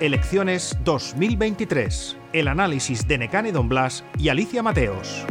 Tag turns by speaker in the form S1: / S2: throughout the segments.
S1: Elecciones 2023. El análisis de Necane Don Blas y Alicia Mateos.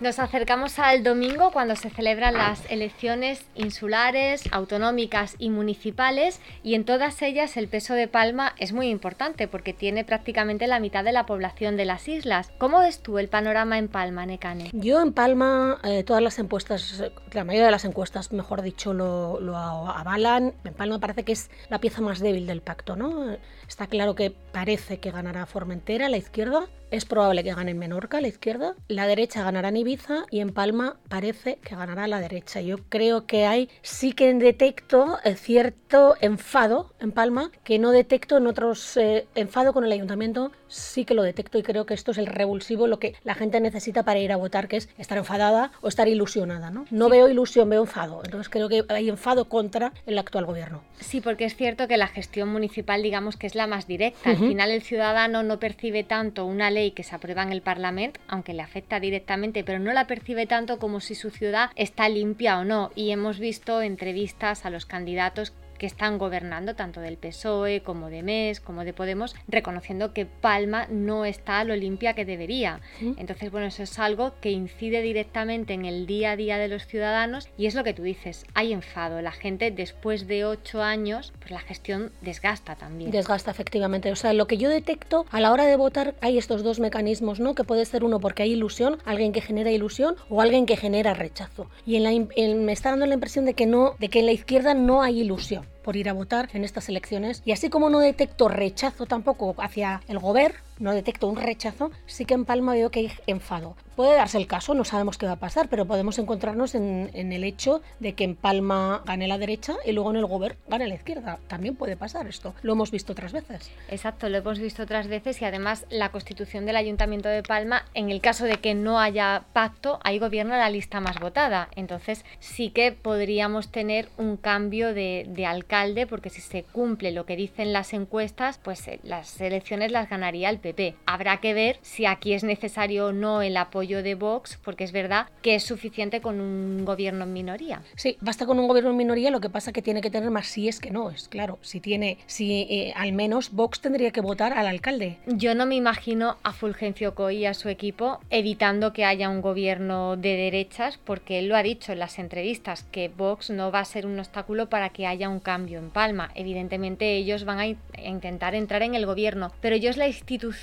S2: Nos acercamos al domingo cuando se celebran las elecciones insulares, autonómicas y municipales y en todas ellas el peso de Palma es muy importante porque tiene prácticamente la mitad de la población de las islas. ¿Cómo ves tú el panorama en Palma, Necane?
S3: Yo en Palma, eh, todas las encuestas, la mayoría de las encuestas, mejor dicho, lo, avalan. En Palma parece que es la pieza más débil del pacto, ¿no? Está claro que parece que ganará Formentera, la izquierda, es probable que gane en Menorca, la izquierda. La derecha ganará en Ibiza y en Palma parece que ganará la derecha. Yo creo que hay, sí que detecto eh, cierto enfado en Palma, que no detecto en otros, eh, enfado con el ayuntamiento, sí que lo detecto y creo que esto es el revulsivo, lo que la gente necesita para ir a votar, que es estar enfadada o estar ilusionada. No, no veo ilusión, veo enfado. Entonces creo que hay enfado contra el actual gobierno.
S2: Sí, porque es cierto que la gestión municipal, digamos que es la más directa. Al final el ciudadano no percibe tanto una ley que se aprueba en el Parlamento, aunque le afecta directamente, pero no la percibe tanto como si su ciudad está limpia o no. Y hemos visto entrevistas a los candidatos que están gobernando, tanto del PSOE como de MES, como de Podemos, reconociendo que Palma no está a lo limpia que debería. Entonces, bueno, eso es algo que incide directamente en el día a día de los ciudadanos y es lo que tú dices, hay enfado. La gente después de ocho años, pues la gestión desgasta también.
S3: Desgasta, efectivamente. O sea, lo que yo detecto a la hora de votar hay estos dos mecanismos, ¿no? Que puede ser uno porque hay ilusión, alguien que genera ilusión o alguien que genera rechazo. Y en la, me está dando la impresión de que no, de que en la izquierda no hay ilusión por ir a votar en estas elecciones. Y así como no detecto rechazo tampoco hacia el gobierno, no detecto un rechazo, sí que en Palma veo que hay enfado. Puede darse el caso, no sabemos qué va a pasar, pero podemos encontrarnos en, el hecho de que en Palma gane la derecha y luego en el gobierno gane la izquierda. También puede pasar esto. Lo hemos visto otras veces.
S2: Exacto, lo hemos visto otras veces y además la constitución del Ayuntamiento de Palma, en el caso de que no haya pacto, ahí gobierna la lista más votada. Entonces sí que podríamos tener un cambio de, de alcalde porque si se cumple lo que dicen las encuestas, pues eh, las elecciones las ganaría el. Habrá que ver si aquí es necesario o no el apoyo de Vox, porque es verdad que es suficiente con un gobierno en minoría.
S3: Sí, basta con un gobierno en minoría, lo que pasa que tiene que tener más si es que no, es claro, si tiene, si eh, al menos Vox tendría que votar al alcalde.
S2: Yo no me imagino a Fulgencio Coy y a su equipo evitando que haya un gobierno de derechas, porque él lo ha dicho en las entrevistas, que Vox no va a ser un obstáculo para que haya un cambio en Palma. Evidentemente ellos van a intentar entrar en el gobierno, pero yo es la institución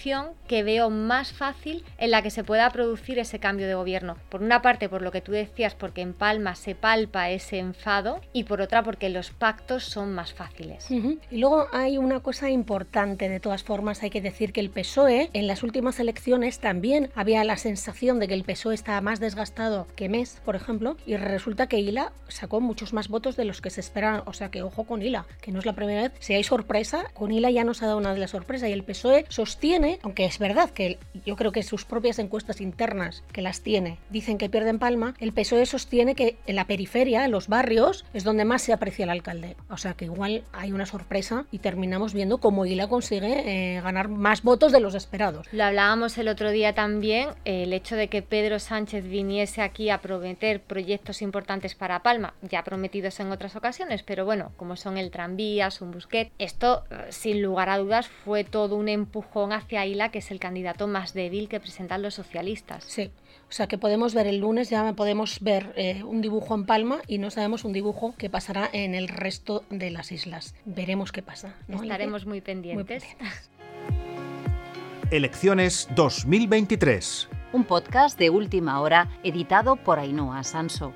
S2: que veo más fácil en la que se pueda producir ese cambio de gobierno. Por una parte, por lo que tú decías, porque en Palma se palpa ese enfado y por otra, porque los pactos son más fáciles.
S3: Y luego hay una cosa importante, de todas formas, hay que decir que el PSOE en las últimas elecciones también había la sensación de que el PSOE estaba más desgastado que MES, por ejemplo, y resulta que ILA sacó muchos más votos de los que se esperaban. O sea que ojo con ILA, que no es la primera vez. Si hay sorpresa, con ILA ya nos ha dado una de las sorpresas y el PSOE sostiene, aunque es verdad que yo creo que sus propias encuestas internas que las tiene dicen que pierden Palma, el PSOE sostiene que en la periferia, en los barrios, es donde más se aprecia el alcalde. O sea que igual hay una sorpresa y terminamos viendo cómo Ila consigue eh, ganar más votos de los esperados.
S2: Lo hablábamos el otro día también, el hecho de que Pedro Sánchez viniese aquí a prometer proyectos importantes para Palma, ya prometidos en otras ocasiones, pero bueno, como son el tranvía, un busquet, esto eh, sin lugar a dudas fue todo un empujón hacia Ila, que es el candidato más débil que presentan los socialistas.
S3: Sí, o sea que podemos ver el lunes, ya podemos ver eh, un dibujo en Palma y no sabemos un dibujo que pasará en el resto de las islas. Veremos qué pasa.
S2: Estaremos muy pendientes. muy pendientes.
S1: Elecciones 2023.
S4: Un podcast de última hora editado por Ainhoa Sanso.